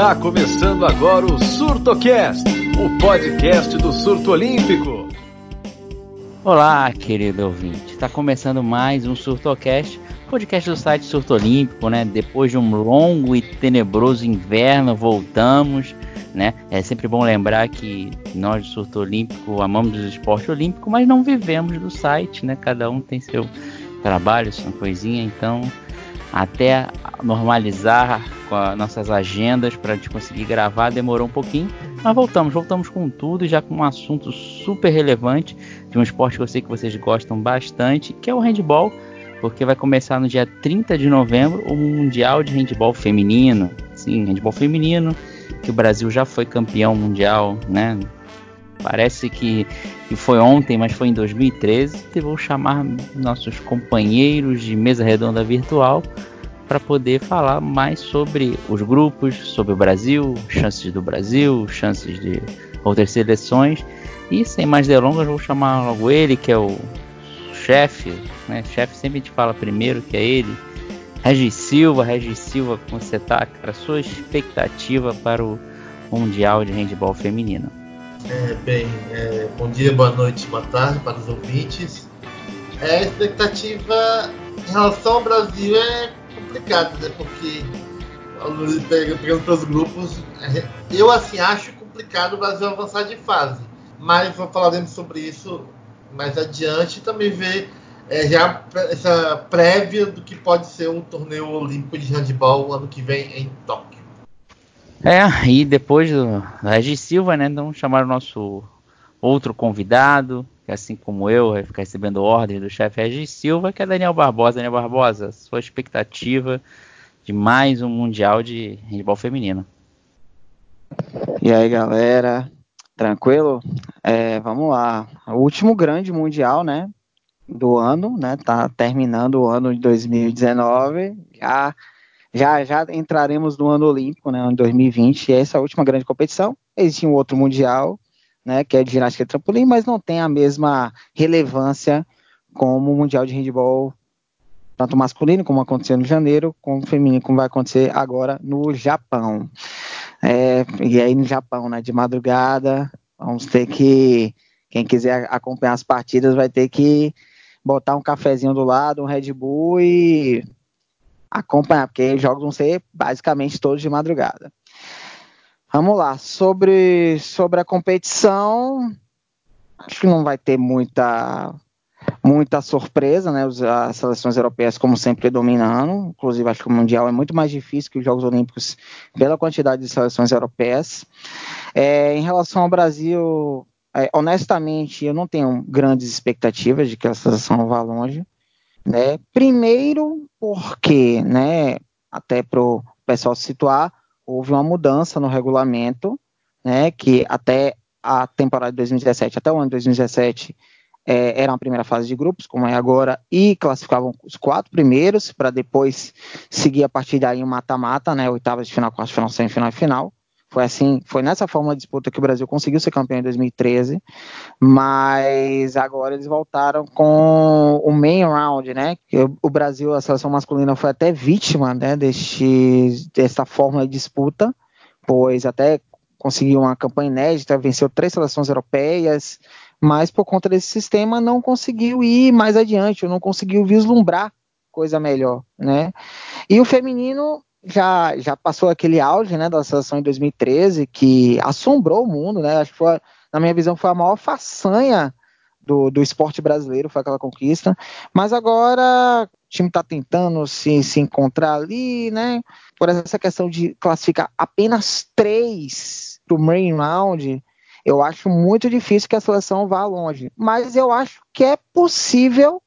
Está começando agora o SurtoCast, o podcast do surto olímpico. Olá, querido ouvinte. Está começando mais um SurtoCast, podcast do site Surto Olímpico, né? Depois de um longo e tenebroso inverno, voltamos, né? É sempre bom lembrar que nós do Surto Olímpico amamos o esporte olímpico, mas não vivemos do site, né? Cada um tem seu trabalho, sua coisinha, então até normalizar com as nossas agendas para a gente conseguir gravar demorou um pouquinho, mas voltamos, voltamos com tudo já com um assunto super relevante de um esporte que eu sei que vocês gostam bastante, que é o handball, porque vai começar no dia 30 de novembro o Mundial de Handball Feminino. Sim, handball feminino, que o Brasil já foi campeão mundial, né? Parece que, que foi ontem, mas foi em 2013. E vou chamar nossos companheiros de mesa redonda virtual para poder falar mais sobre os grupos, sobre o Brasil, chances do Brasil, chances de outras seleções. E sem mais delongas, vou chamar logo ele, que é o chefe, né? Chefe sempre a gente fala primeiro, que é ele. Regis Silva, Regis Silva, como você tá, cara? Sua expectativa para o Mundial de Handball Feminino? É, bem, é, bom dia, boa noite, boa tarde para os ouvintes. É, a expectativa em relação ao Brasil é complicada, né? Porque pegando pelos grupos, eu assim acho complicado o Brasil avançar de fase. Mas falaremos sobre isso mais adiante e também ver é, já essa prévia do que pode ser um torneio olímpico de handball ano que vem em Tóquio. É, e depois do Regis Silva, né, então chamaram o nosso outro convidado, que assim como eu, vai ficar recebendo ordens do chefe Regis Silva, que é Daniel Barbosa. Daniel Barbosa, sua expectativa de mais um Mundial de Handball Feminino. E aí, galera, tranquilo? É, vamos lá. O último grande Mundial, né, do ano, né, tá terminando o ano de 2019, já já já entraremos no ano olímpico, né, em 2020, e essa é a última grande competição. Existe um outro mundial, né, que é de ginástica e trampolim, mas não tem a mesma relevância como o mundial de handball tanto masculino como aconteceu no janeiro, como feminino como vai acontecer agora no Japão. É, e aí no Japão, né, de madrugada, vamos ter que quem quiser acompanhar as partidas vai ter que botar um cafezinho do lado, um Red Bull e acompanhar, porque os jogos vão ser basicamente todos de madrugada. Vamos lá, sobre, sobre a competição, acho que não vai ter muita muita surpresa, né? As seleções europeias, como sempre, dominando. Inclusive, acho que o Mundial é muito mais difícil que os Jogos Olímpicos pela quantidade de seleções europeias. É, em relação ao Brasil, é, honestamente, eu não tenho grandes expectativas de que a seleção vá longe. Né? Primeiro, porque, né, até para o pessoal se situar, houve uma mudança no regulamento, né, que até a temporada de 2017, até o ano de 2017, é, era uma primeira fase de grupos, como é agora, e classificavam os quatro primeiros, para depois seguir a partir daí um mata-mata, né, oitavas de final, quartas de final, semifinal e final. Foi assim, foi nessa forma de disputa que o Brasil conseguiu ser campeão em 2013, mas agora eles voltaram com o main round, né? O Brasil, a seleção masculina foi até vítima, né, deste, dessa forma de disputa, pois até conseguiu uma campanha inédita, venceu três seleções europeias, mas por conta desse sistema não conseguiu ir mais adiante, não conseguiu vislumbrar coisa melhor, né? E o feminino já, já passou aquele auge né, da seleção em 2013, que assombrou o mundo, né? Acho que foi, na minha visão, foi a maior façanha do, do esporte brasileiro, foi aquela conquista. Mas agora o time está tentando se, se encontrar ali, né? Por essa questão de classificar apenas três do main round, eu acho muito difícil que a seleção vá longe. Mas eu acho que é possível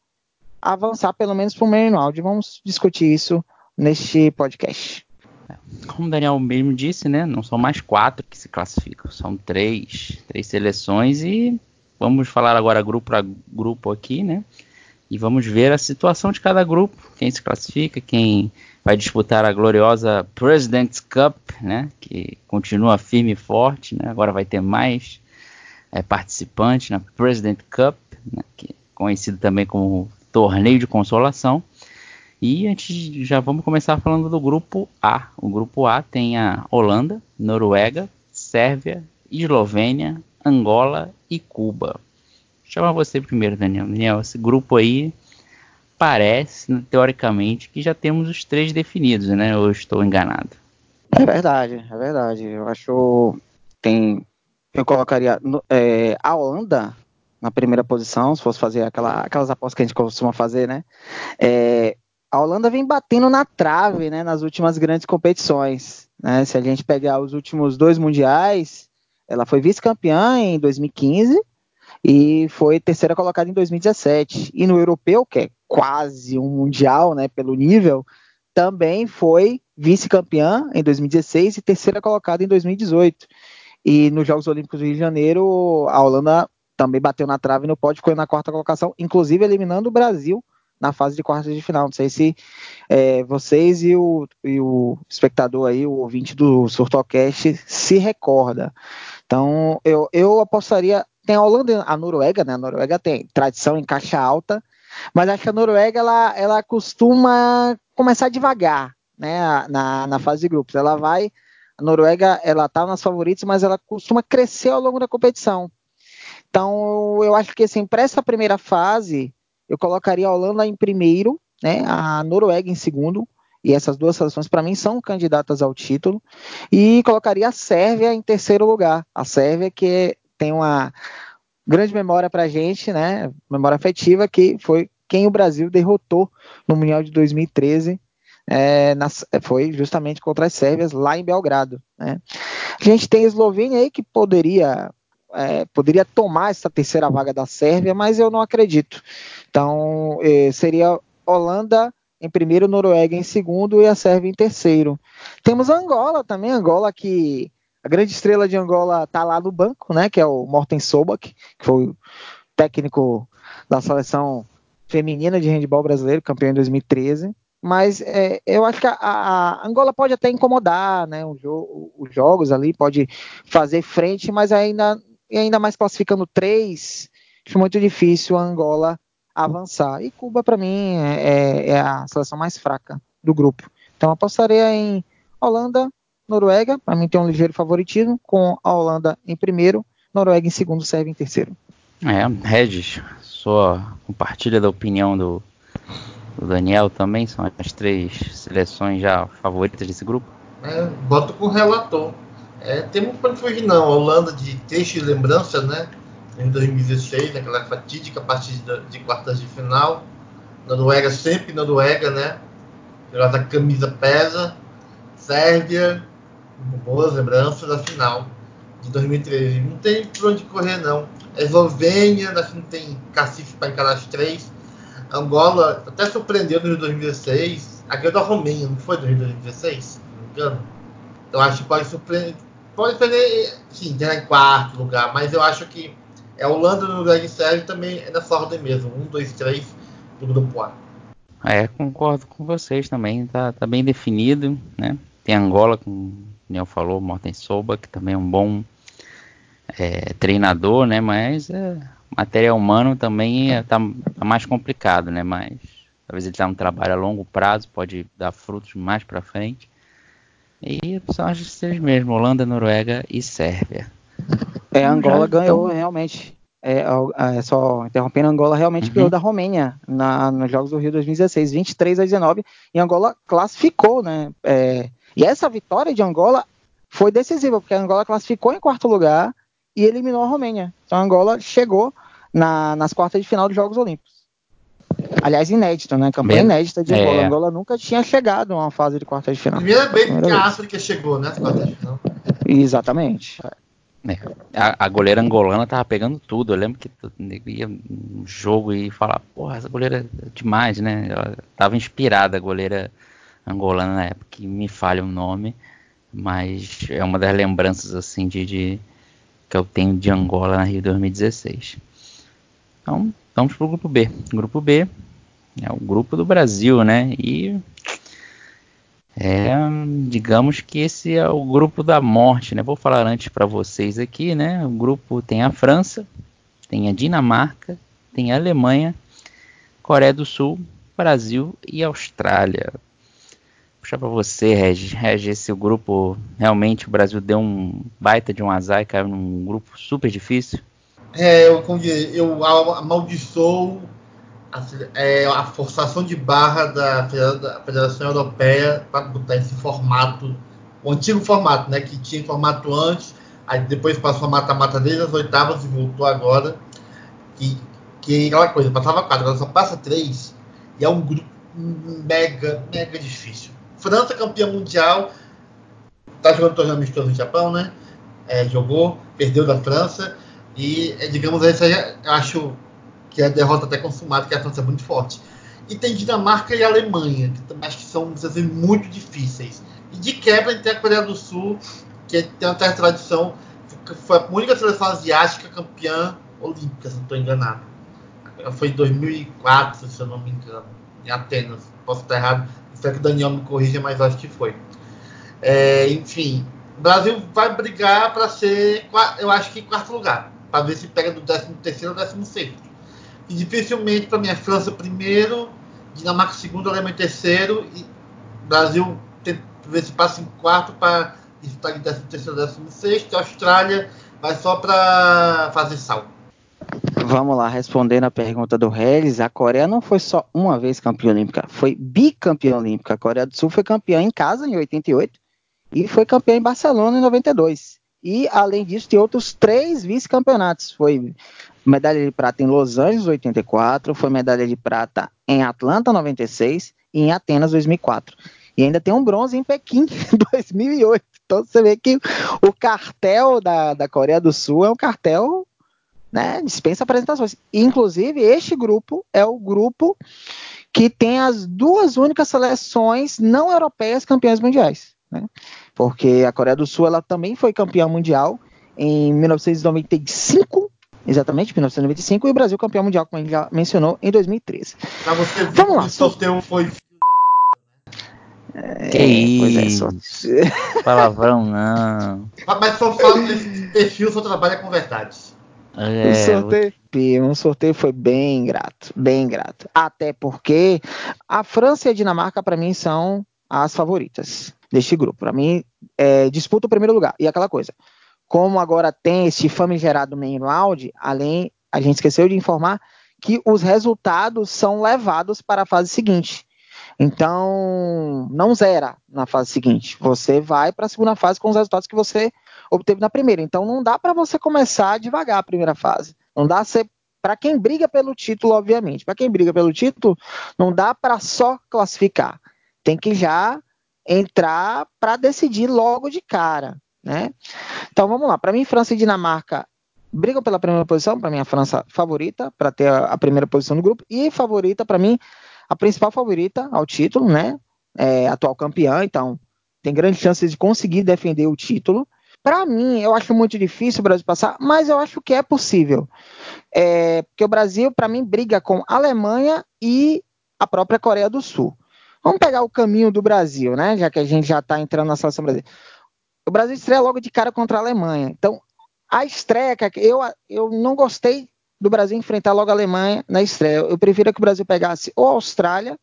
avançar pelo menos para o main round. Vamos discutir isso neste podcast. Como o Daniel mesmo disse, né? Não são mais quatro que se classificam, são três, três seleções e vamos falar agora grupo a grupo aqui, né? E vamos ver a situação de cada grupo, quem se classifica, quem vai disputar a gloriosa President's Cup, né? Que continua firme e forte, né? Agora vai ter mais é, participantes na President Cup, né? que é conhecido também como torneio de consolação. E antes já vamos começar falando do grupo A. O grupo A tem a Holanda, Noruega, Sérvia, Eslovênia, Angola e Cuba. Chama você primeiro, Daniel. Daniel, esse grupo aí parece, teoricamente, que já temos os três definidos, né? Ou estou enganado? É verdade, é verdade. Eu acho tem eu colocaria é, a Holanda na primeira posição, se fosse fazer aquela, aquelas apostas que a gente costuma fazer, né? É, a Holanda vem batendo na trave, né, nas últimas grandes competições. Né? Se a gente pegar os últimos dois mundiais, ela foi vice-campeã em 2015 e foi terceira colocada em 2017. E no europeu, que é quase um mundial, né, pelo nível, também foi vice-campeã em 2016 e terceira colocada em 2018. E nos Jogos Olímpicos do Rio de Janeiro, a Holanda também bateu na trave no pódio, ficou na quarta colocação, inclusive eliminando o Brasil na fase de quartas de final. Não sei se é, vocês e o, e o, espectador aí, o ouvinte do Surtocast, se recorda. Então, eu, eu apostaria. Tem a Holanda a Noruega, né? A Noruega tem tradição em caixa alta, mas acho que a Noruega ela, ela costuma começar devagar, né? Na, na fase de grupos. Ela vai. A Noruega, ela tá nas favoritas, mas ela costuma crescer ao longo da competição. Então, eu acho que assim, para essa primeira fase, eu colocaria a Holanda em primeiro, né, a Noruega em segundo, e essas duas seleções para mim são candidatas ao título, e colocaria a Sérvia em terceiro lugar. A Sérvia que tem uma grande memória para a gente, né, memória afetiva, que foi quem o Brasil derrotou no Mundial de 2013, é, nas, foi justamente contra as Sérvias lá em Belgrado. Né. A gente tem a Eslovênia aí que poderia é, poderia tomar essa terceira vaga da Sérvia, mas eu não acredito. Então, eh, seria Holanda em primeiro, Noruega em segundo e a Sérvia em terceiro. Temos Angola também, Angola que a grande estrela de Angola está lá no banco, né, que é o Morten Sobak, que foi o técnico da seleção feminina de handebol brasileiro, campeão em 2013. Mas é, eu acho que a, a, Angola pode até incomodar, né, jo os jogos ali, pode fazer frente, mas ainda, ainda mais classificando três, acho muito difícil a Angola avançar. E Cuba, para mim, é, é, é, a seleção mais fraca do grupo. Então, apostaria em Holanda, Noruega, para mim tem um ligeiro favoritismo, com a Holanda em primeiro, Noruega em segundo, Sérvia em terceiro. É, Regis, sua compartilha da opinião do, do Daniel também, são as três seleções já favoritas desse grupo? É, boto com o relator. É, temos para fugir não, a Holanda de texto e lembrança, né? em 2016, naquela fatídica partida de quartas de final. Noruega sempre Noruega, né? A camisa pesa. Sérvia, boas lembranças da final de 2013. Não tem por onde correr, não. Eslovênia, acho que não tem cacife para encarar as três. Angola até surpreendeu no Rio 2016. A ganhou da Romênia, não foi Rio 2016? Se não me engano. Então acho que pode surpreender. Pode perder, sim, entrar em quarto lugar, mas eu acho que é Holanda no lugar de Sérgio também é nessa ordem mesmo. Um, dois, três do grupo A. É, concordo com vocês também. Tá, tá bem definido, né? Tem Angola, como o Neil falou, Morten Soba, que também é um bom é, treinador, né? Mas é, material humano também é, tá, tá, mais complicado, né? Mas talvez ele tá um trabalho a longo prazo, pode dar frutos mais para frente. E são as três mesmo, Holanda, Noruega e Sérvia. É, Angola ganhou então... realmente. É, é, só interrompendo, Angola realmente uhum. ganhou da Romênia na, nos Jogos do Rio 2016, 23 a 19, e Angola classificou, né? É, e essa vitória de Angola foi decisiva, porque a Angola classificou em quarto lugar e eliminou a Romênia. Então a Angola chegou na, nas quartas de final dos Jogos Olímpicos. Aliás, inédito, né? Campanha Bem, inédita de Angola. É. Angola nunca tinha chegado a uma fase de quartas de final. Primeira vez que a África chegou, né? quartas de final. Exatamente. É, a, a, goleira angolana tava pegando tudo. Eu lembro que ia no jogo e falar, porra, essa goleira é demais, né? Ela tava inspirada, a goleira angolana na época, que me falha o nome, mas é uma das lembranças assim de, de que eu tenho de Angola na Rio 2016. Então, vamos pro grupo B. Grupo B é o grupo do Brasil, né? E é, digamos que esse é o grupo da morte, né? Vou falar antes para vocês aqui, né? O grupo tem a França, tem a Dinamarca, tem a Alemanha, Coreia do Sul Brasil e Austrália. Puxar para você, Regis. Regis, esse grupo, realmente o Brasil deu um baita de um azar e caiu num grupo super difícil. É, eu, eu amaldiçoo a, é, a forçação de barra da, Federação Europeia para botar esse formato, o antigo formato, né, que tinha formato antes, aí depois passou a mata-mata desde as oitavas e voltou agora, que, que aquela coisa, passava quatro, agora só passa três, e é um grupo mega, mega difícil. França campeã mundial, tá jogando torneio amistoso no Japão, né? É, jogou, perdeu da França, e, é, digamos, essa acho que é a derrota até consumada, que a França é muito forte. E tem Dinamarca e Alemanha, que também acho que são muito difíceis. E de quebra tem a Coreia do Sul, que tem uma certa tradição, foi a única seleção asiática campeã olímpica, se não estou enganado. Foi em 2004, se eu não me engano, em Atenas. Posso estar errado, espero que o Daniel me corrija, mas acho que foi. É, enfim, o Brasil vai brigar para ser, eu acho que quarto lugar para ver se pega do 13 terceiro ou 16 E dificilmente para mim é França primeiro, Dinamarca segundo, Alemanha terceiro e Brasil tem, ver se passa em quarto para estar em 13 terceiro ou 16 e Austrália vai só para fazer sal. Vamos lá, respondendo a pergunta do Regis, a Coreia não foi só uma vez campeã olímpica, foi bicampeã olímpica. A Coreia do Sul foi campeã em casa em 88 e foi campeã em Barcelona em 92. E, além disso, tem outros três vice-campeonatos. Foi medalha de prata em Los Angeles, 84, foi medalha de prata em Atlanta, 96 e em Atenas, 2004. E ainda tem um bronze em Pequim, 2008. Então você vê que o cartel da, da Coreia do Sul é um cartel, né, dispensa apresentações. Inclusive, este grupo é o grupo que tem as duas únicas seleções não europeias campeãs mundiais. Né? Porque a Coreia do Sul ela também foi campeã mundial em 1995, exatamente, 1995, e o Brasil campeão mundial, como a gente já mencionou, em 2013. Pra você ver Vamos lá. O sorteio foi é, que isso? É, Palavrão não. Mas só falo desse perfil, só trabalha com verdades. É, o sorteio, um sorteio foi bem grato, bem grato. Até porque a França e a Dinamarca, para mim, são as favoritas deste grupo. Para mim, é, disputa o primeiro lugar. E aquela coisa, como agora tem esse famigerado main round, além, a gente esqueceu de informar que os resultados são levados para a fase seguinte. Então, não zera na fase seguinte. Você vai para a segunda fase com os resultados que você obteve na primeira. Então, não dá para você começar devagar a primeira fase. Não dá ser para quem briga pelo título, obviamente. Para quem briga pelo título, não dá para só classificar. Tem que já entrar para decidir logo de cara, né? Então vamos lá. Para mim, França e Dinamarca brigam pela primeira posição. Para mim, a França favorita para ter a, primeira posição do grupo e favorita para mim a principal favorita ao título, né? É, atual campeã, então tem grandes chances de conseguir defender o título. Para mim, eu acho muito difícil o Brasil passar, mas eu acho que é possível. É, porque o Brasil, para mim, briga com Alemanha e a própria Coreia do Sul. Vamos pegar o caminho do Brasil, né? Já que a gente já está entrando na seleção brasileira. O Brasil estreia logo de cara contra a Alemanha. Então, a estreia, eu, eu não gostei do Brasil enfrentar logo a Alemanha na estreia. Eu preferia que o Brasil pegasse ou a Austrália,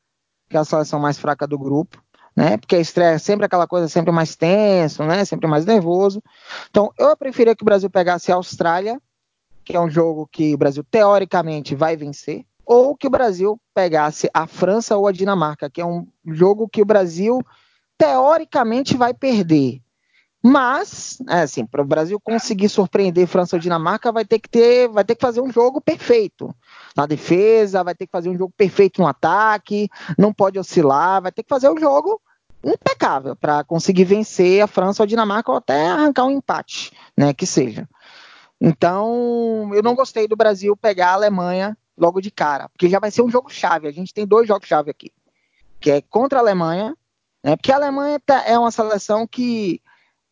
que é a seleção mais fraca do grupo, né? Porque a estreia é sempre aquela coisa sempre mais tenso, né? Sempre mais nervoso. Então, eu preferia que o Brasil pegasse a Austrália, que é um jogo que o Brasil teoricamente vai vencer, ou que o Brasil pegasse a França ou a Dinamarca, que é um jogo que o Brasil teoricamente vai perder. Mas, é assim, para o Brasil conseguir surpreender França ou Dinamarca, vai ter que ter, vai ter que fazer um jogo perfeito na defesa, vai ter que fazer um jogo perfeito no ataque, não pode oscilar, vai ter que fazer um jogo impecável para conseguir vencer a França ou a Dinamarca ou até arrancar um empate, né, que seja. Então, eu não gostei do Brasil pegar a Alemanha logo de cara, porque já vai ser um jogo chave. A gente tem dois jogos chave aqui, que é contra a Alemanha, né? Porque a Alemanha tá, é uma seleção que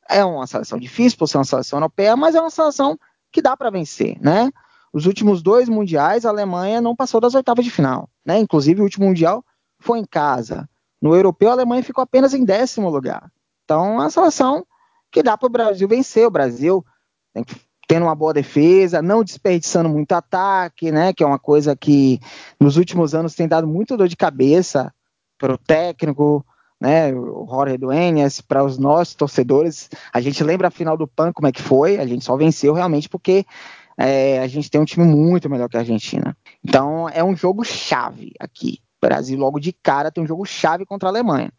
é uma seleção difícil por ser uma seleção europeia, mas é uma seleção que dá para vencer, né? Os últimos dois mundiais a Alemanha não passou das oitavas de final, né? Inclusive o último mundial foi em casa. No europeu a Alemanha ficou apenas em décimo lugar. Então é uma seleção que dá para o Brasil vencer. O Brasil tem que tendo uma boa defesa, não desperdiçando muito ataque, né? Que é uma coisa que nos últimos anos tem dado muito dor de cabeça para o técnico, né? O Jorge Duenas, para os nossos torcedores. A gente lembra a final do PAN como é que foi, a gente só venceu realmente porque é, a gente tem um time muito melhor que a Argentina. Então é um jogo chave aqui. O Brasil logo de cara tem um jogo chave contra a Alemanha.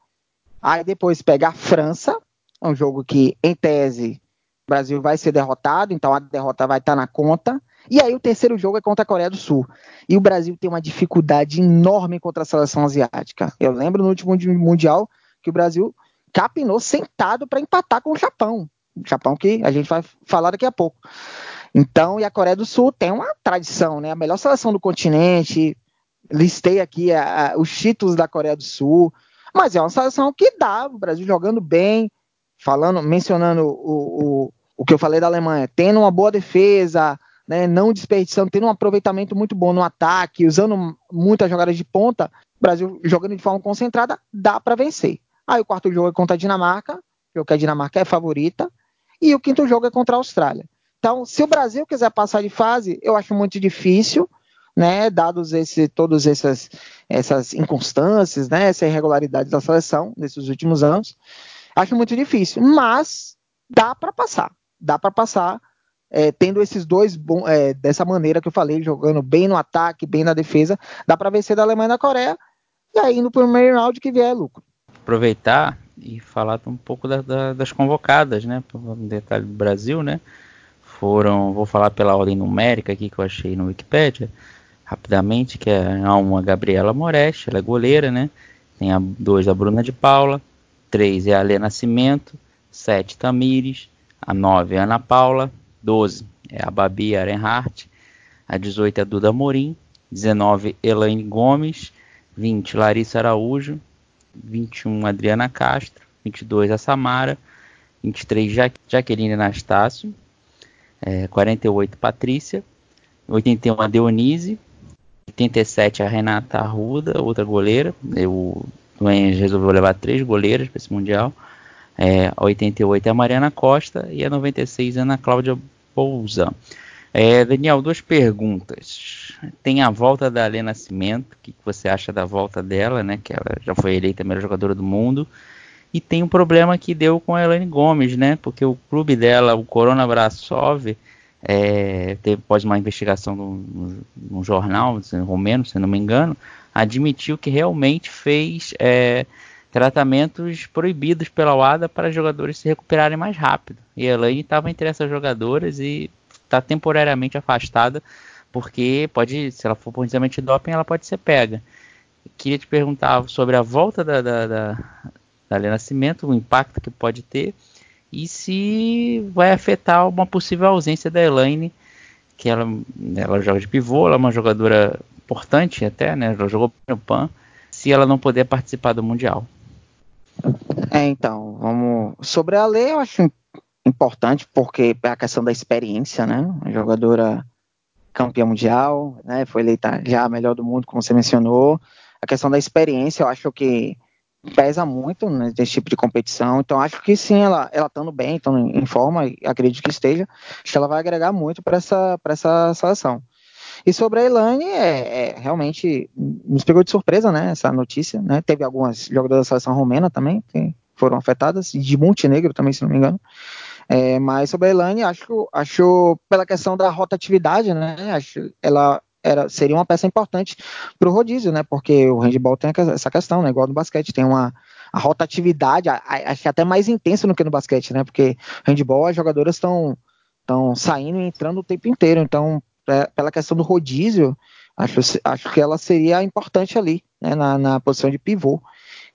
Aí depois pega a França, é um jogo que, em tese, o Brasil vai ser derrotado, então a derrota vai estar na conta. E aí o terceiro jogo é contra a Coreia do Sul. E o Brasil tem uma dificuldade enorme contra a seleção asiática. Eu lembro no último Mundial que o Brasil capinou sentado para empatar com o Japão. O Japão que a gente vai falar daqui a pouco. Então, e a Coreia do Sul tem uma tradição, né? A melhor seleção do continente. Listei aqui a, a, os títulos da Coreia do Sul. Mas é uma seleção que dá, o Brasil jogando bem, falando, mencionando o, o, o que eu falei da Alemanha, tendo uma boa defesa, né, não desperdiçando, tendo um aproveitamento muito bom no ataque, usando muitas jogadas de ponta, o Brasil jogando de forma concentrada, dá para vencer. Aí o quarto jogo é contra a Dinamarca, que a Dinamarca é favorita, e o quinto jogo é contra a Austrália. Então, se o Brasil quiser passar de fase, eu acho muito difícil, né, dados esse, todas essas, essas inconstâncias, né, essa irregularidade da seleção nesses últimos anos. Acho muito difícil, mas dá para passar. Dá para passar é, tendo esses dois é, dessa maneira que eu falei, jogando bem no ataque, bem na defesa, dá para vencer da Alemanha e da Coreia. E aí no primeiro round que vier é lucro. Aproveitar e falar um pouco da, da, das convocadas, né? Um detalhe do Brasil, né? Foram, vou falar pela ordem numérica aqui que eu achei no Wikipedia, rapidamente, que é uma Gabriela Moreste, ela é goleira, né? Tem a dois a Bruna de Paula, 3 é a Lê Nascimento, 7 Tamires, a 9 é a Ana Paula, 12 é a Babi Arenhart, a 18 é a Duda Morim, 19 Elaine Gomes, 20 Larissa Araújo, 21 Adriana Castro, 22 a Samara, 23 ja Jaqueline Anastácio, é, 48 Patrícia, 81 a Deonise, 87 a Renata Arruda, outra goleira. Eu Duenas resolveu levar três goleiras para esse Mundial. É, a 88 é a Mariana Costa e a 96 é a Ana Cláudia Pousa. É, Daniel, duas perguntas. Tem a volta da Alê Nascimento, o que você acha da volta dela, né? Que ela já foi eleita a melhor jogadora do mundo. E tem um problema que deu com a Elaine Gomes, né? Porque o clube dela, o Corona Brasov, é, teve após uma investigação no, no jornal romeno, se não me engano, admitiu que realmente fez é, tratamentos proibidos pela UADA para jogadores se recuperarem mais rápido. E a Elaine estava entre essas jogadoras e está temporariamente afastada, porque pode, se ela for de doping, ela pode ser pega. Queria te perguntar sobre a volta da, da, da, da Nascimento, o impacto que pode ter e se vai afetar uma possível ausência da Elaine, que ela, ela joga de pivô, ela é uma jogadora importante até, né? Ela jogou no PAN, se ela não puder participar do Mundial. É, então, vamos. Sobre a lei, eu acho importante, porque é a questão da experiência, né? Uma jogadora campeã mundial, né? Foi eleita já a melhor do mundo, como você mencionou. A questão da experiência, eu acho que pesa muito né, nesse tipo de competição. Então acho que sim, ela ela estando bem, estando em forma, acredito que esteja, acho que ela vai agregar muito para essa para essa seleção. E sobre a Elaine, é, é, realmente nos pegou de surpresa, né? Essa notícia, né? Teve algumas jogadoras da seleção romena também que foram afetadas, de Montenegro também, se não me engano. É, mas sobre a Elaine, acho, acho pela questão da rotatividade, né? Acho ela era, seria uma peça importante para o rodízio, né? Porque o handball tem essa questão, né? Igual no basquete, tem uma a rotatividade, acho que é até mais intensa do que no basquete, né? Porque handball as jogadoras estão estão saindo e entrando o tempo inteiro. Então, pela questão do rodízio, acho, acho que ela seria importante ali, né? Na, na posição de pivô.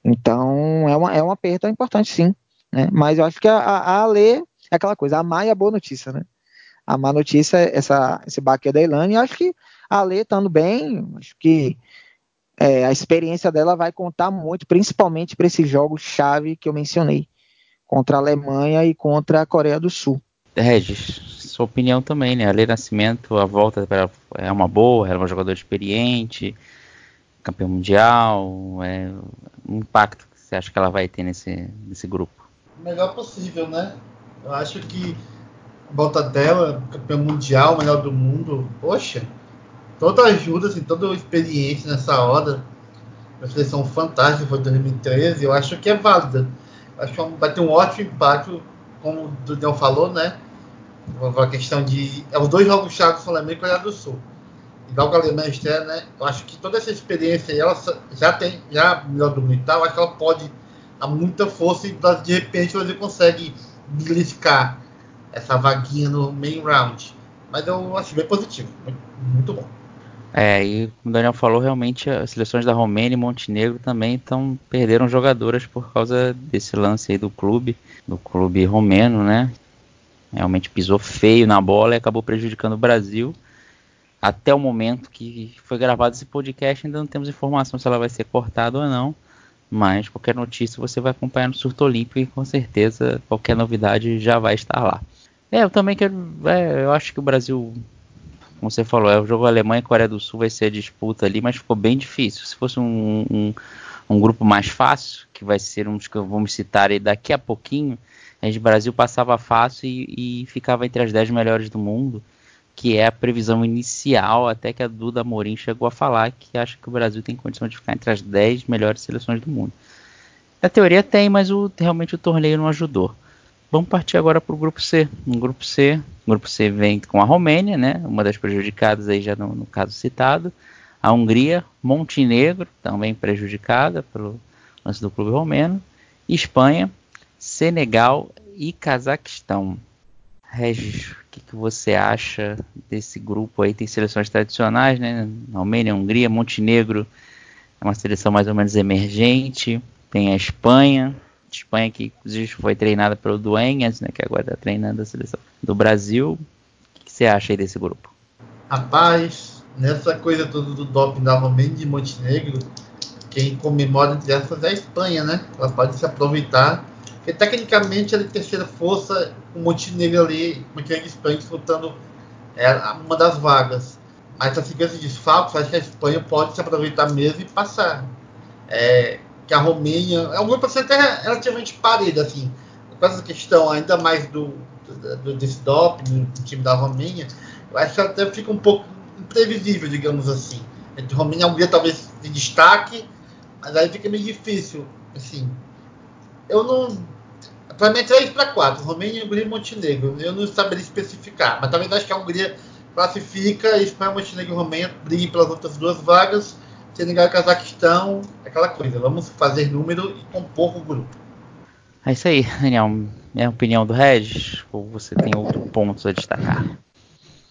Então, é uma, é uma perda importante, sim. Né? Mas eu acho que a, a Ale é aquela coisa, a má e a boa notícia, né? A má notícia é essa, esse baque da Elane, acho que a Lê estando bem, acho que é, a experiência dela vai contar muito, principalmente para esses jogos chave que eu mencionei, contra a Alemanha e contra a Coreia do Sul. Regis, sua opinião também, né? A Lê Nascimento, a volta é uma boa, ela é uma jogadora experiente, campeão mundial, é, um impacto que você acha que ela vai ter nesse, nesse grupo? Melhor possível, né? Eu acho que volta dela, campeão mundial, melhor do mundo. Poxa, toda ajuda, assim, toda experiência nessa hora. A seleção fantástica foi 2013, eu acho que é válida. Acho que vai ter um ótimo impacto, como o Daniel falou, né? A questão de. É os dois jogos chaves Flamengo e Coreia do Sul. Igual a Alemanha estreia, né? Eu acho que toda essa experiência ela já tem, já melhor do mundo e tal, acho que ela pode dar muita força e de repente você consegue beliscar essa vaguinha no main round. Mas eu acho bem positivo, muito bom. É, e como o Daniel falou, realmente as seleções da Romênia e Montenegro também estão perderam jogadoras por causa desse lance aí do clube, do clube romeno, né? Realmente pisou feio na bola e acabou prejudicando o Brasil. Até o momento que foi gravado esse podcast, ainda não temos informação se ela vai ser cortada ou não. Mas qualquer notícia você vai acompanhar no Surto Olímpico e com certeza qualquer novidade já vai estar lá. É, eu também quero. É, eu acho que o Brasil como você falou, é o jogo Alemanha e Coreia do Sul vai ser a disputa ali, mas ficou bem difícil. Se fosse um, um, um grupo mais fácil, que vai ser uns que vamos citar aí daqui a pouquinho, a gente Brasil passava fácil e, e, ficava entre as 10 melhores do mundo, que é a previsão inicial, até que a Duda Morim chegou a falar que acha que o Brasil tem condição de ficar entre as 10 melhores seleções do mundo. Na teoria tem, mas o, realmente o torneio não ajudou. Vamos partir agora para o grupo C. No grupo C, o grupo C vem com a Romênia, né? Uma das prejudicadas aí já no, no caso citado. A Hungria, Montenegro, também prejudicada pelo lance do clube romeno. Espanha, Senegal e Cazaquistão. Regis, o que, que, você acha desse grupo aí? Tem seleções tradicionais, né? Romênia, Hungria, Montenegro é uma seleção mais ou menos emergente. Tem a Espanha, Espanha que inclusive foi treinada pelo Dueñas, né, que agora está treinando a seleção do Brasil. O que você acha aí desse grupo? Rapaz, nessa coisa toda do doping da Romênia e Montenegro, quem comemora entre essas é a Espanha, né? Ela pode se aproveitar, porque tecnicamente ela é terceira força, o Montenegro ali, Montenegro e Espanha disputando é, uma das vagas. Mas assim, com esses desfalques, acho que a Espanha pode se aproveitar mesmo e passar. É, que a Romênia é um grupo assim, até relativamente parecido, assim, com essa questão ainda mais do, do desse no time da Romênia, eu acho que até fica um pouco imprevisível, digamos assim. Entre Romênia e Hungria talvez se destaque, mas aí fica meio difícil, assim. Eu não para mim é 3 para 4, Romênia, Hungria e Montenegro. Eu não saberia especificar, mas talvez acho que a Hungria classifica, Espanha, Montenegro e Romênia briguem pelas outras duas vagas Senegal e Cazaquistão, aquela coisa. Vamos fazer número e compor o grupo. É isso aí, Daniel. É a opinião do Regis? Ou você tem outros pontos a destacar?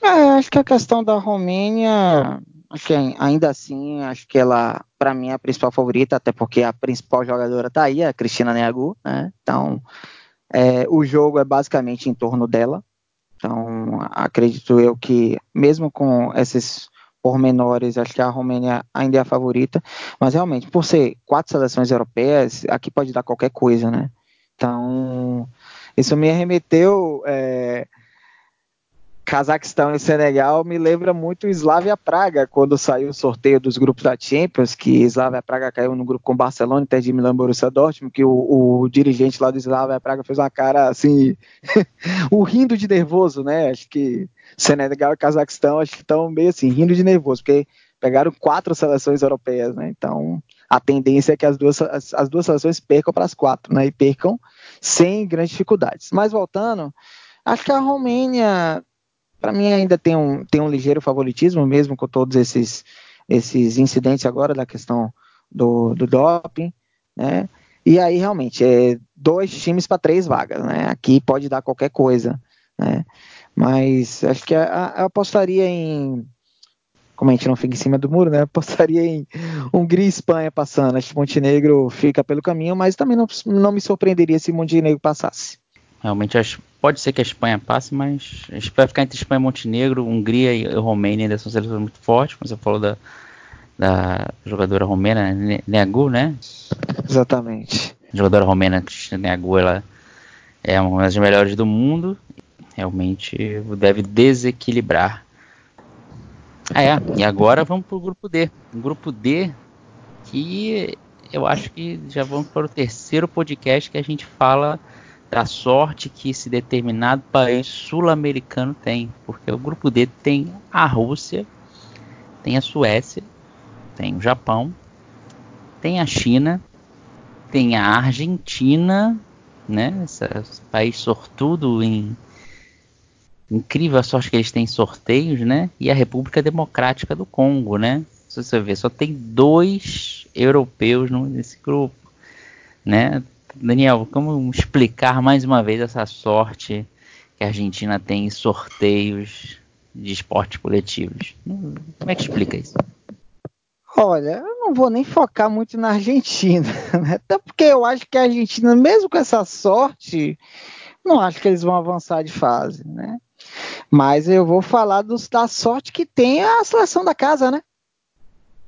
É, acho que a questão da Romênia, que ainda assim, acho que ela, para mim, é a principal favorita, até porque a principal jogadora tá aí, a Cristina Neagu, né? Então, é, o jogo é basicamente em torno dela. Então, acredito eu que, mesmo com esses pormenores, acho que a Romênia ainda é a favorita, mas realmente, por ser quatro seleções europeias, aqui pode dar qualquer coisa, né? Então, isso me remeteu. É, Cazaquistão e Senegal me lembra muito Slavia Praga, quando saiu o sorteio dos grupos da Champions, que Slavia Praga caiu no grupo com Barcelona, Inter de Milão Borussia Dortmund, que o, o dirigente lá do Slavia Praga fez uma cara assim, o rindo de nervoso, né? Acho que Senegal e Cazaquistão acho que estão meio assim, rindo de nervoso, porque pegaram quatro seleções europeias, né? Então a tendência é que as duas, as, as duas seleções percam para as quatro, né? E percam sem grandes dificuldades. Mas voltando, acho que a Romênia para mim ainda tem um, tem um ligeiro favoritismo, mesmo com todos esses, esses incidentes agora da questão do, do doping, né? E aí realmente é dois times para três vagas, né? Aqui pode dar qualquer coisa, né? Mas acho que eu apostaria em como a gente não fica em cima do muro, né? Apostaria em Hungria e Espanha passando. Acho que Montenegro fica pelo caminho, mas também não, não me surpreenderia se Montenegro passasse. Realmente acho, pode ser que a Espanha passe, mas a gente vai ficar entre Espanha e Montenegro, Hungria e Romênia ainda são seleções muito fortes, como você falou da, da jogadora romena, Neagu, né? Exatamente. A jogadora romena Cristina Neagu, ela é uma das melhores do mundo, realmente deve desequilibrar. Ah, é, e agora vamos para o grupo D. O grupo D, que eu acho que já vamos para o terceiro podcast que a gente fala da sorte que esse determinado país sul-americano tem, porque o grupo D tem a Rússia, tem a Suécia, tem o Japão, tem a China, tem a Argentina, né? Esse, país sortudo em incrível a sorte que eles têm sorteios, né? E a República Democrática do Congo, né? Se você ver, só tem dois europeus nesse grupo, né? Daniel, como explicar mais uma vez essa sorte que a Argentina tem em sorteios de esportes coletivos? Como é que explica isso? Olha, eu não vou nem focar muito na Argentina, né? até porque eu acho que a Argentina, mesmo com essa sorte, não acho que eles vão avançar de fase, né? Mas eu vou falar dos, da sorte que tem a seleção da casa, né?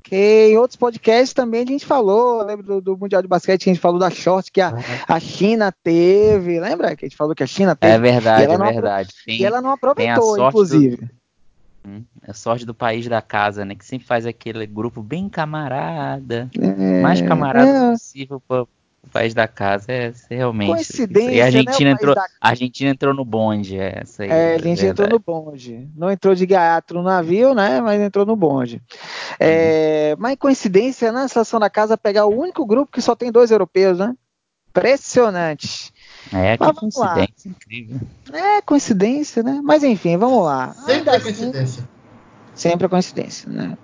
Que em outros podcasts também a gente falou, lembra do, do, Mundial de Basquete que a gente falou da short que a, a China teve, lembra que a gente falou que a China teve? É verdade, é verdade. Tem, e ela não aproveitou, inclusive. Do, hum, a sorte do país da casa, né? Que sempre faz aquele grupo bem camarada, é, mais camarada é. possível para o país da casa. É, é realmente. Coincidência, e a Argentina, né, entrou, da... a Argentina entrou no bonde. É, essa aí, é, a Argentina entrou no bonde. Não entrou de gaiato no navio, né? Mas entrou no bonde. É, uhum. Mas coincidência, né? A seleção da casa pegar o único grupo que só tem dois europeus, né? Impressionante. É, que coincidência lá. incrível. É, coincidência, né? Mas enfim, vamos lá. Sempre é coincidência. Assim, sempre é coincidência, né?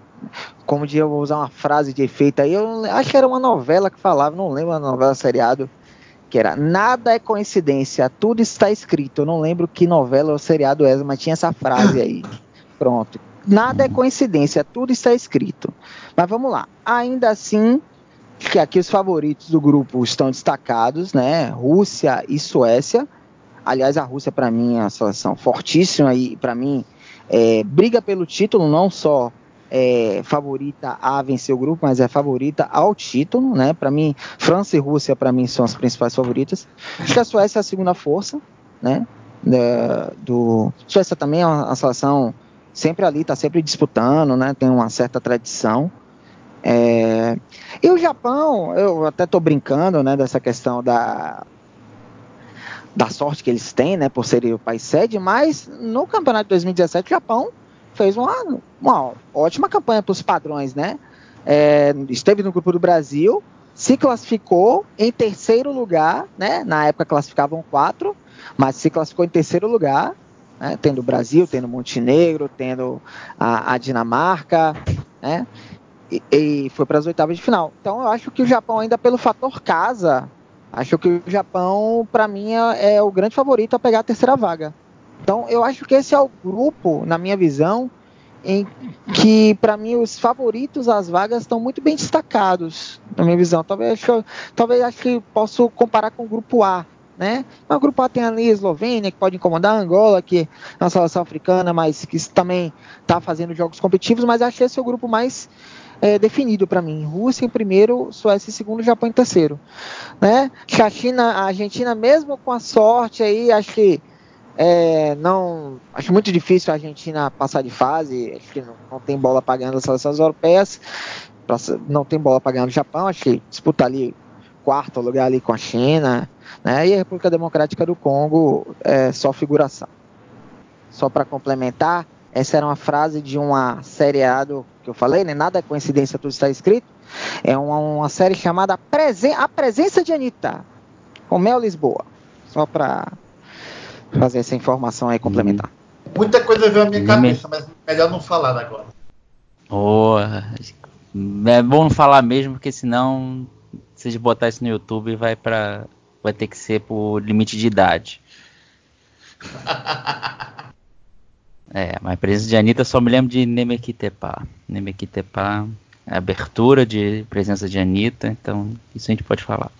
Como dia eu vou usar uma frase de efeito aí, eu acho que era uma novela que falava, não lembro a novela seriado, que era nada é coincidência, tudo está escrito. Eu não lembro que novela ou seriado é, mas tinha essa frase aí. Pronto. Nada é coincidência, tudo está escrito. Mas vamos lá. Ainda assim, que aqui os favoritos do grupo estão destacados, né? Rússia e Suécia. Aliás, a Rússia para mim é uma seleção fortíssima e para mim é, briga pelo título, não só é, favorita a vencer o grupo, mas é favorita ao título, né? Para mim, França e Rússia para mim são as principais favoritas. Acho que a Suécia é a segunda força, né? Da, do Suécia também é uma, seleção sempre ali, tá sempre disputando, né? Tem uma certa tradição. É... E o Japão, eu até tô brincando, né? Dessa questão da da sorte que eles têm, né? Por serem o país sede, mas no campeonato de 2017 o Japão fez uma, uma ótima campanha para os padrões, né? É, esteve no grupo do Brasil, se classificou em terceiro lugar, né? Na época classificavam quatro, mas se classificou em terceiro lugar, né? tendo o Brasil, tendo Montenegro, tendo a, a Dinamarca, né? E, e foi para as oitavas de final. Então eu acho que o Japão ainda pelo fator casa, acho que o Japão para mim é, é o grande favorito a pegar a terceira vaga. Então, eu acho que esse é o grupo, na minha visão, em que, para mim, os favoritos às vagas estão muito bem destacados, na minha visão. Talvez, acho, talvez acho que posso comparar com o grupo A, né? Mas o grupo A tem ali a Eslovênia, que pode incomodar a Angola, que é uma seleção africana, mas que também está fazendo jogos competitivos, mas acho que esse é o grupo mais é, definido para mim. Rússia em primeiro, Suécia em segundo, Japão em terceiro. Né? a China, a Argentina, mesmo com a sorte aí, acho que é, não, acho muito difícil a Argentina passar de fase. Acho que não, não tem bola para ganhar das seleções europeias. Não tem bola para ganhar no Japão. Acho que disputa ali quarto lugar ali com a China, né? E a República Democrática do Congo é só figuração. Só para complementar, essa era uma frase de uma série do que eu falei, né? Nada é coincidência, tudo está escrito. É uma, uma série chamada Presen A Presença de Anitta, com Mel Lisboa. Só para fazer essa informação aí complementar. Muita coisa veio à minha cabeça, mas melhor não falar agora. Oh, é bom não falar mesmo, porque senão, se botar isso no YouTube, vai para vai ter que ser por limite de idade. é, mas presença de Anitta só me lembro de Nemekitepa. Nemekitepa, abertura de presença de Anitta, então isso a gente pode falar.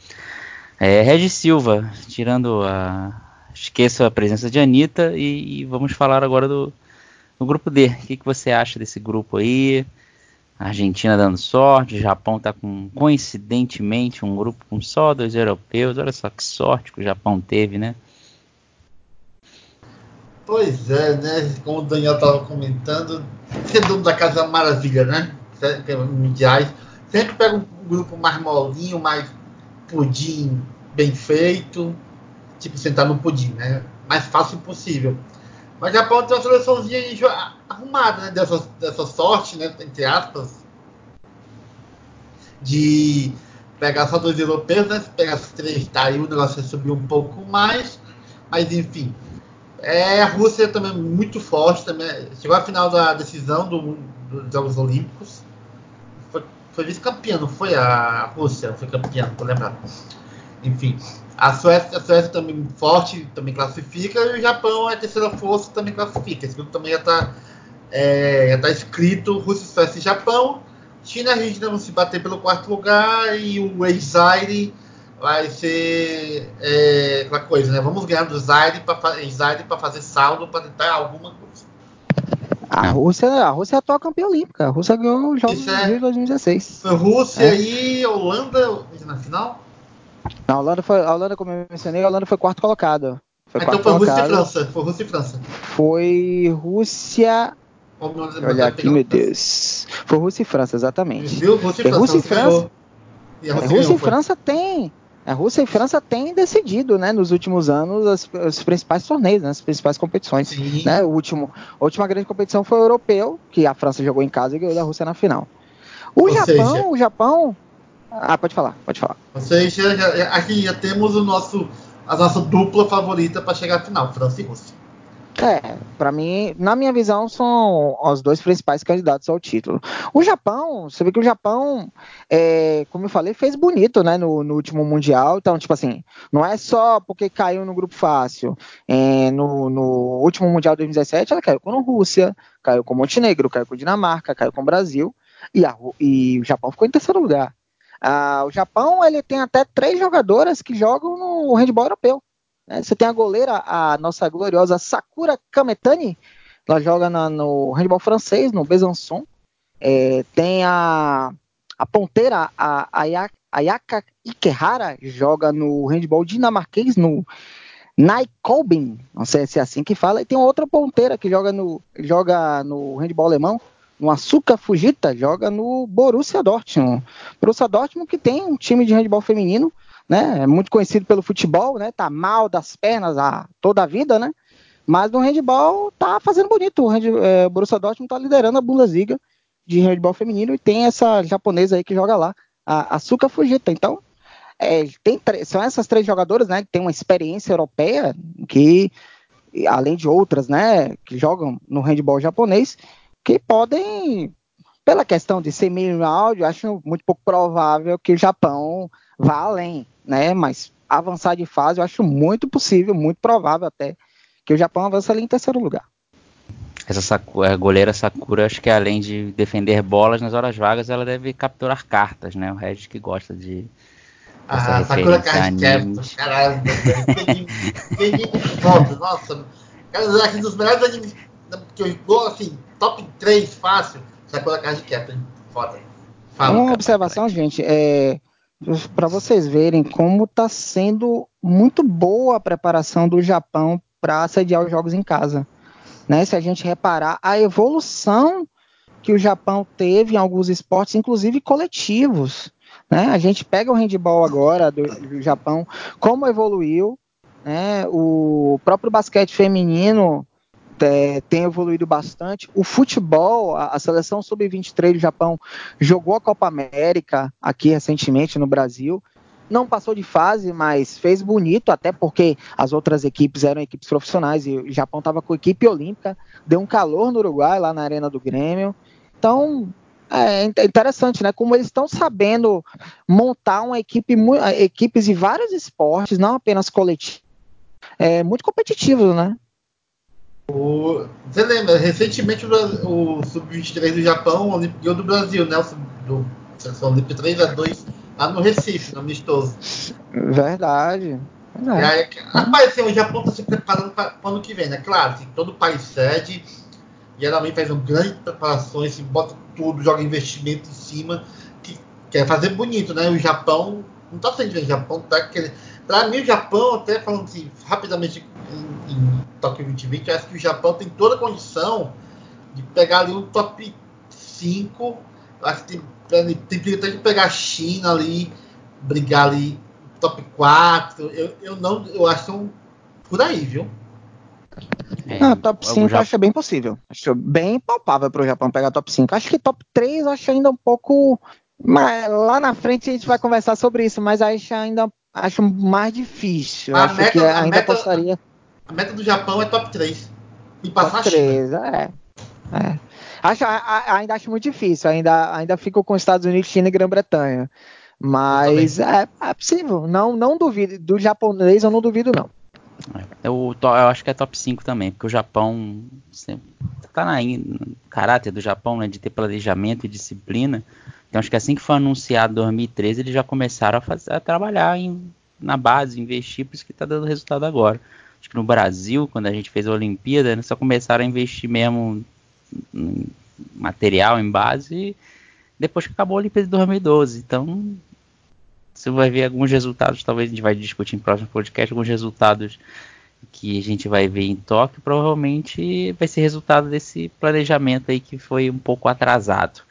É, Regis Silva, tirando a, esqueça a presença de Anitta e, e vamos falar agora do, do grupo D. O que, que você acha desse grupo aí? Argentina dando sorte, o Japão está com, coincidentemente, um grupo com só dois europeus. Olha só que sorte que o Japão teve, né? Pois é, né? Como o Daniel estava comentando, ser dono da Casa Maravilha, né? Mundiais. Sempre pega um grupo mais molinho, mais pudim bem feito tipo, sentar no pudim, né? Mais fácil possível. Mas o Japão tem uma seleçãozinha arrumada, né? Dessa, dessa sorte, né? Entre aspas. De pegar só dois europeus, né? Se pegar três, tá aí o negócio ia subir um pouco mais. Mas enfim. É, a Rússia também muito forte. Também, chegou à final da decisão do, dos Jogos Olímpicos. Foi, foi vice-campeã, não foi a Rússia? Foi campeã, não tô lembrado. Enfim. A Suécia, a Suécia também forte, também classifica, e o Japão é a terceira força, também classifica. Esse grupo também já está é, já tá escrito Rússia, Suécia e Japão. China e Argentina vão se bater pelo quarto lugar e o ex-Zaire vai ser é, aquela coisa, né? Vamos ganhar do Zaire para fazer saldo para tentar alguma coisa. A Rússia, a Rússia é a atual campeã olímpica. A Rússia ganhou os Jogos é, de 2016. Foi Rússia é. e Holanda na final? A Holanda, foi, a Holanda, como eu mencionei, a Holanda foi quarto colocado. Foi então foi Rússia e França. Foi Rússia e França. Foi Rússia. Olha aqui, meu Deus. Foi Rússia e França, exatamente. Viu? Rússia e França. Rússia e França, e Rússia, Rússia e França tem. A Rússia e França têm decidido, né, nos últimos anos, as, os principais torneios, né, as principais competições. Né? O último, a última grande competição foi o europeu, que a França jogou em casa e ganhou da Rússia na final. O Ou Japão, seja, o Japão ah, pode falar, pode falar. Ou seja, já, aqui já temos o nosso, a nossa dupla favorita para chegar à final, França e Rússia. É, para mim, na minha visão, são os dois principais candidatos ao título. O Japão, você vê que o Japão, é, como eu falei, fez bonito, né, no, no, último mundial. Então, tipo assim, não é só porque caiu no grupo fácil. É, no, no, último mundial de 2017, ela caiu com a Rússia, caiu com Montenegro, caiu com Dinamarca, caiu com o Brasil e, a, e o Japão ficou em terceiro lugar. Ah, o Japão ele tem até três jogadoras que jogam no handball europeu. Né? Você tem a goleira, a nossa gloriosa Sakura Kametani, ela joga na, no handball francês, no Besançon. É, tem a, a ponteira, a, Ayaka Ikehara, joga no handball dinamarquês, no Naikolbin, não sei se é assim que fala, e tem outra ponteira que joga no, joga no handball alemão, Açúcar Fujita, joga no Borussia Dortmund. Borussia Dortmund que tem um time de handball feminino, né? É muito conhecido pelo futebol, né? Tá mal das pernas a, toda a vida, né? Mas no handball tá fazendo bonito. O, hand, é, Borussia Dortmund tá liderando a Bundesliga de handball feminino e tem essa japonesa aí que joga lá, a Açúcar Fujita. Então, é, tem são essas três jogadoras, né? Que tem uma experiência europeia que além de outras, né, que jogam no handball japonês, que podem, pela questão de ser meio áudio, acho muito pouco provável que o Japão vá além, né? Mas avançar de fase eu acho muito possível, muito provável até, que o Japão avance ali em terceiro lugar. Essa Sakura, a goleira Sakura, acho que além de defender bolas nas horas vagas, ela deve capturar cartas, né? O Regis que gosta de. Ah, Sakura Card caralho, nossa, cara, um dos melhores animes que eu assim, top 3 fácil, sai pela casa de Captain. Foda. Fala, Uma cara, observação, cara. gente, é para vocês verem como está sendo muito boa a preparação do Japão para sediar os jogos em casa. Né? Se a gente reparar a evolução que o Japão teve em alguns esportes, inclusive coletivos. Né? A gente pega o handball agora do, do Japão, como evoluiu, né? o próprio basquete feminino é, tem evoluído bastante. O futebol, a, a seleção sub-23 do Japão jogou a Copa América aqui recentemente no Brasil. Não passou de fase, mas fez bonito, até porque as outras equipes eram equipes profissionais e o Japão estava com equipe olímpica. Deu um calor no Uruguai, lá na Arena do Grêmio. Então, é interessante, né? Como eles estão sabendo montar uma equipe, equipes de vários esportes, não apenas coletivos. É muito competitivo, né? O, você lembra, recentemente o, o Sub-23 do Japão ganhou do Brasil, né? O do Seleção Olímpica 3 a 2 lá no Recife, no amistoso. Verdade. Verdade. Aí, rapaz, assim, o Japão está se preparando para o ano que vem, né? Claro, assim, todo país cede, geralmente faz uma grande preparações, assim, bota tudo, joga investimento em cima, que quer fazer bonito, né? O Japão não está sendo o Japão tá querendo. Para mim, o Japão, até falando assim, rapidamente em, em Tóquio 2020, acho que o Japão tem toda a condição de pegar ali um top 5. Acho que tem, tem até de pegar a China ali, brigar ali top 4. Eu, eu não. Eu acho um, por aí, viu? É, ah, top 5 já... acho bem possível. Acho bem palpável para o Japão pegar top 5. Acho que top 3 acho ainda um pouco. Mas lá na frente a gente vai conversar sobre isso, mas acho ainda acho mais difícil. A acho meta, que ainda meta, apostaria. A meta do Japão é top 3. E passar top 3, é. é. Acho, a, ainda acho muito difícil. Ainda, ainda fico com Estados Unidos, China e Grã-Bretanha. Mas é, é, possível. Não, não duvido. Do japonês eu não duvido, não. É, eu, eu acho que é top 5 também, porque o Japão está na no caráter do Japão, né, de ter planejamento e disciplina. Então acho que assim que foi anunciado em 2013, eles já começaram a, fazer, a trabalhar em, na base, investir, por isso que está dando resultado agora. Acho que no Brasil, quando a gente fez a Olimpíada, né, só começaram a investir mesmo em material, em base, depois que acabou a Olimpíada de 2012. Então você vai ver alguns resultados, talvez a gente vai discutir em próximo podcast, alguns resultados que a gente vai ver em Tóquio, provavelmente vai ser resultado desse planejamento aí que foi um pouco atrasado.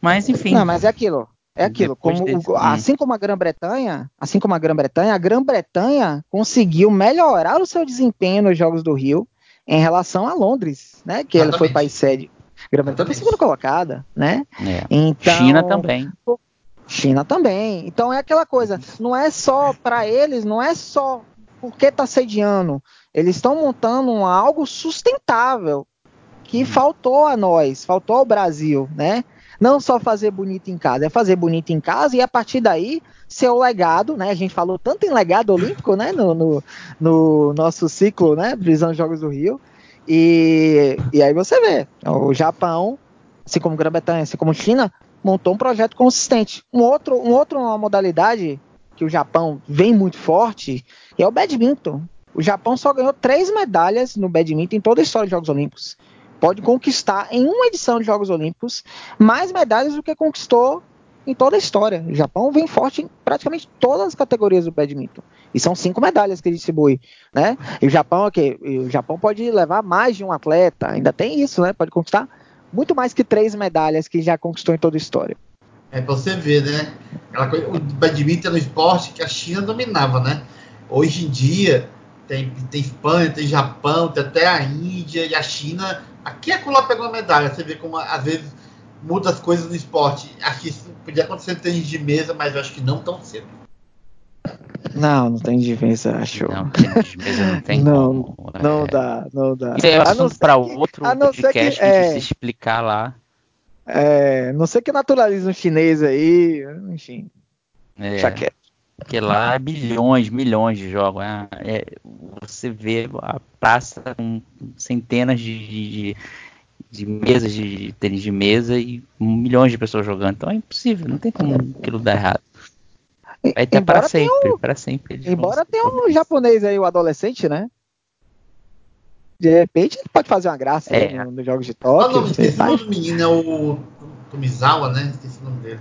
Mas enfim. Não, mas é aquilo. É aquilo. Como, desse... Assim como a Grã-Bretanha, assim como a Grã-Bretanha, a Grã-Bretanha conseguiu melhorar o seu desempenho nos Jogos do Rio em relação a Londres, né? Que ela foi país sede. Grã-Bretanha foi segunda colocada, né? É. Então, China também. China também. Então é aquela coisa, não é só para eles, não é só porque está sediando. Eles estão montando um, algo sustentável que uhum. faltou a nós, faltou ao Brasil, né? Não só fazer bonito em casa, é fazer bonito em casa e a partir daí ser o legado, né? A gente falou tanto em legado olímpico, né? No, no, no nosso ciclo, né? Visão dos Jogos do Rio. E, e aí você vê, o Japão, assim como Grã-Bretanha, assim como China, montou um projeto consistente. Um outro, um outro uma modalidade que o Japão vem muito forte é o badminton. O Japão só ganhou três medalhas no badminton em toda a história dos Jogos Olímpicos. Pode conquistar em uma edição de Jogos Olímpicos mais medalhas do que conquistou em toda a história. O Japão vem forte em praticamente todas as categorias do badminton. E são cinco medalhas que ele distribui, né? E o Japão, okay, o Japão pode levar mais de um atleta, ainda tem isso, né? Pode conquistar muito mais que três medalhas que já conquistou em toda a história. É pra você ver, né? O badminton no esporte que a China dominava, né? Hoje em dia tem, tem Espanha, tem Japão, tem até a Índia e a China. Aqui a Cula pegou uma medalha. Você vê como às vezes muda as coisas no esporte. Acho que isso podia acontecer em tênis de mesa, mas eu acho que não tão cedo. Não, não tem diferença, acho. Não, de mesa não tem não, como. Não é... dá, não dá. Isso é assunto para outro não podcast que, é... se explicar lá. É, não sei que naturaliza um chinês aí, enfim. É, porque lá é milhões, milhões de jogos. É, é, você vê a praça com centenas de, de, de mesas de tênis de mesa e milhões de pessoas jogando. Então é impossível, não tem como aquilo dar errado. Vai ter para sempre, um, para sempre. Embora tenha um japonês aí, o adolescente, né? De repente ele pode fazer uma graça é. nos no jogos de Tóquio. Ah, não, esqueci o nome do menino, é o Tomizawa, né? Esqueci o nome dele.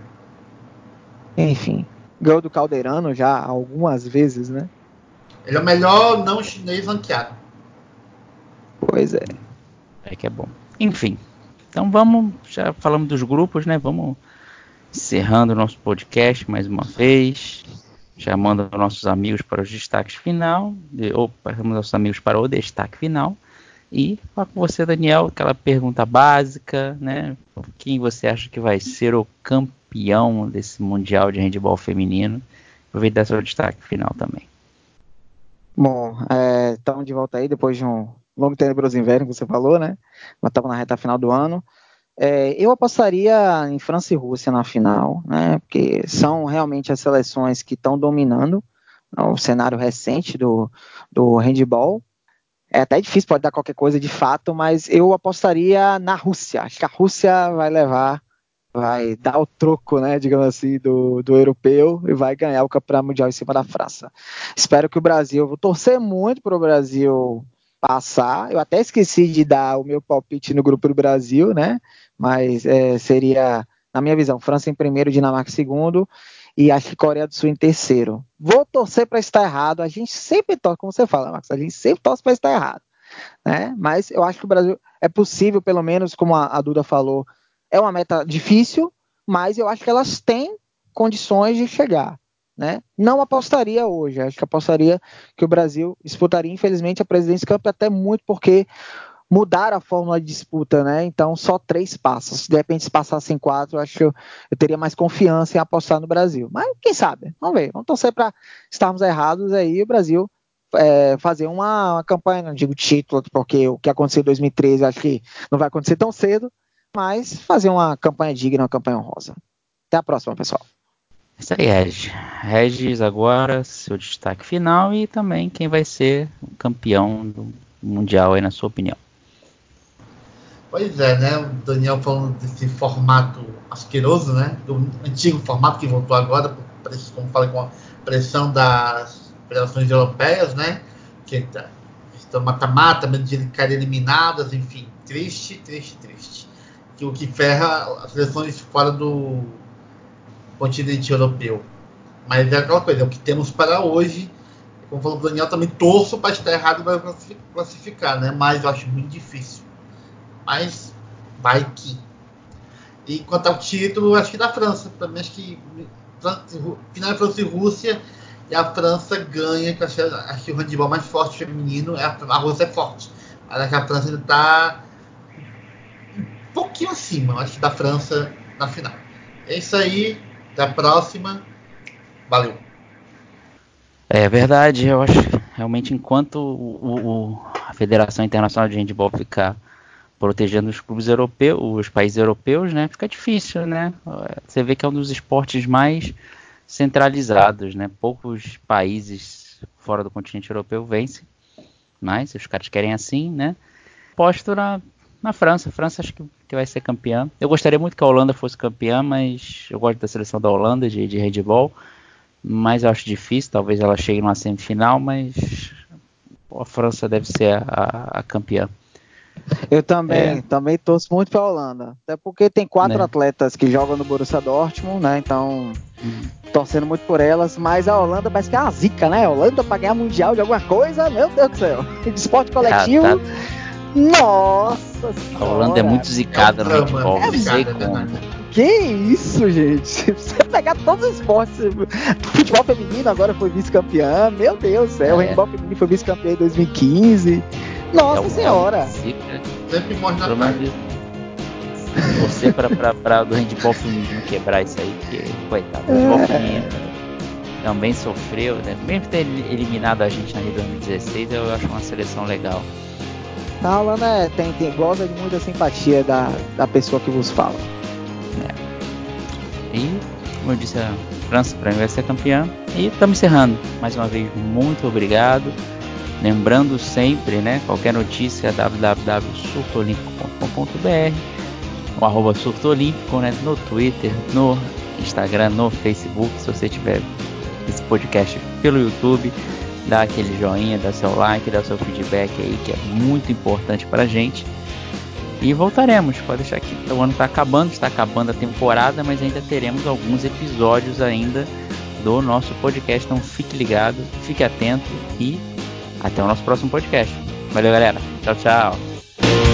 Enfim, ganhou do Caldeirano já algumas vezes, né? Ele é o melhor não chinês ranqueado. Pois é. É que é bom. Enfim, então vamos, já falamos dos grupos, né? Vamos encerrando o nosso podcast mais uma vez, chamando nossos amigos para os destaques final, ou chamando nossos amigos para o destaque final. E com você, Daniel, aquela pergunta básica, né? Quem você acha que vai ser o campeão desse Mundial de Handebol Feminino? Aproveitar seu destaque final também. Bom, estamos é, de volta aí depois de um longo tenebroso inverno que você falou, né? Nós estamos na reta final do ano. É, eu apostaria em França e Rússia na final, né, porque são realmente as seleções que estão dominando o cenário recente do, do handball. É até difícil, pode dar qualquer coisa de fato, mas eu apostaria na Rússia. Acho que a Rússia vai levar, vai dar o troco, né, digamos assim, do, do europeu e vai ganhar o campeonato mundial em cima da França. Espero que o Brasil, vou torcer muito para o Brasil passar. Eu até esqueci de dar o meu palpite no grupo do Brasil, né? mas é, seria, na minha visão, França em primeiro, Dinamarca em segundo e acho que Coreia do Sul em terceiro. Vou torcer para estar errado. A gente sempre torce, como você fala, Max, a gente sempre torce para estar errado. Né? Mas eu acho que o Brasil é possível, pelo menos, como a, a Duda falou, é uma meta difícil, mas eu acho que elas têm condições de chegar. né? Não apostaria hoje. Acho que apostaria que o Brasil disputaria, infelizmente, a Presidência Cup até muito porque mudar a fórmula de disputa, né? Então só três passos. De repente se passassem quatro, eu acho que eu, teria mais confiança em apostar no Brasil. Mas quem sabe? Vamos ver. Vamos torcer para estarmos errados aí o Brasil é, fazer uma, uma, campanha, não digo título, porque o que aconteceu em 2013 acho que não vai acontecer tão cedo, mas fazer uma campanha digna, uma campanha honrosa. Até a próxima, pessoal. Isso aí, Regis. Regis, agora, seu destaque final e também quem vai ser campeão do Mundial aí, na sua opinião. Pois é, né? O Daniel falando desse formato asqueroso, né? Do antigo formato que voltou agora, como falei, com a pressão das federações europeias, né? Que tá, estão mata-mata, medo de cair eliminadas, enfim. Triste, triste, triste. Que o que ferra as seleções fora do continente europeu. Mas é aquela coisa, é o que temos para hoje. Como falou o Daniel, também torço para estar errado e classificar, né? Mas eu acho muito difícil mas vai que. E quanto ao título, acho que da França. Também acho que final é França e Rússia e a França ganha, que acho, que o handball mais forte feminino é a, a Rússia é forte. Mas acho que a França ainda está um pouquinho acima, acho que da França na final. É isso aí, até a próxima. Valeu. É verdade, eu acho realmente enquanto o, o, a Federação Internacional de Handball ficar protegendo os clubes europeus, os países europeus, né? Fica difícil, né? Você vê que é um dos esportes mais centralizados, né? Poucos países fora do continente europeu vencem, mas os caras querem assim, né? Posto na, na França. A França acho que, que vai ser campeã. Eu gostaria muito que a Holanda fosse campeã, mas eu gosto da seleção da Holanda de, de handball. Mas eu acho difícil, talvez ela chegue numa semifinal, mas a França deve ser a, a, a campeã. Eu também, é. também torço muito para a Holanda. Até porque tem quatro né? atletas que jogam no Borussia Dortmund, né? Então, hum. torcendo muito por elas. Mas a Holanda parece que é uma zica, né? A Holanda para ganhar mundial de alguma coisa, meu Deus do céu. De esporte coletivo. Ah, tá. Nossa senhora. A Holanda é muito zicada é no futebol. É sei como. Que isso, gente? Você pegar todos os esportes, futebol feminino agora foi vice-campeã, meu Deus do céu, é. o handball feminino foi vice-campeão em 2015. Nossa é senhora! É Sempre morre na cara. Você pra, pra, pra do handball feminino quebrar isso aí, que coitado, o handball é. feminino também sofreu, né? Mesmo ter eliminado a gente na Rio 2016, eu acho uma seleção legal. A Holanda é, tem, tem, goza de muita simpatia da, da pessoa que vos fala. É. E, como eu disse, a França para mim vai ser campeã. E estamos encerrando. Mais uma vez, muito obrigado. Lembrando sempre, né, qualquer notícia www.surtoolímpico.com.br o arroba surtoolímpico, né, no Twitter, no Instagram, no Facebook, se você tiver esse podcast pelo YouTube, dá aquele joinha, dá seu like, dá seu feedback aí, que é muito importante pra gente. E voltaremos, pode deixar que o ano está acabando, está acabando a temporada, mas ainda teremos alguns episódios ainda do nosso podcast, então fique ligado, fique atento e até o nosso próximo podcast. Valeu, galera. Tchau, tchau.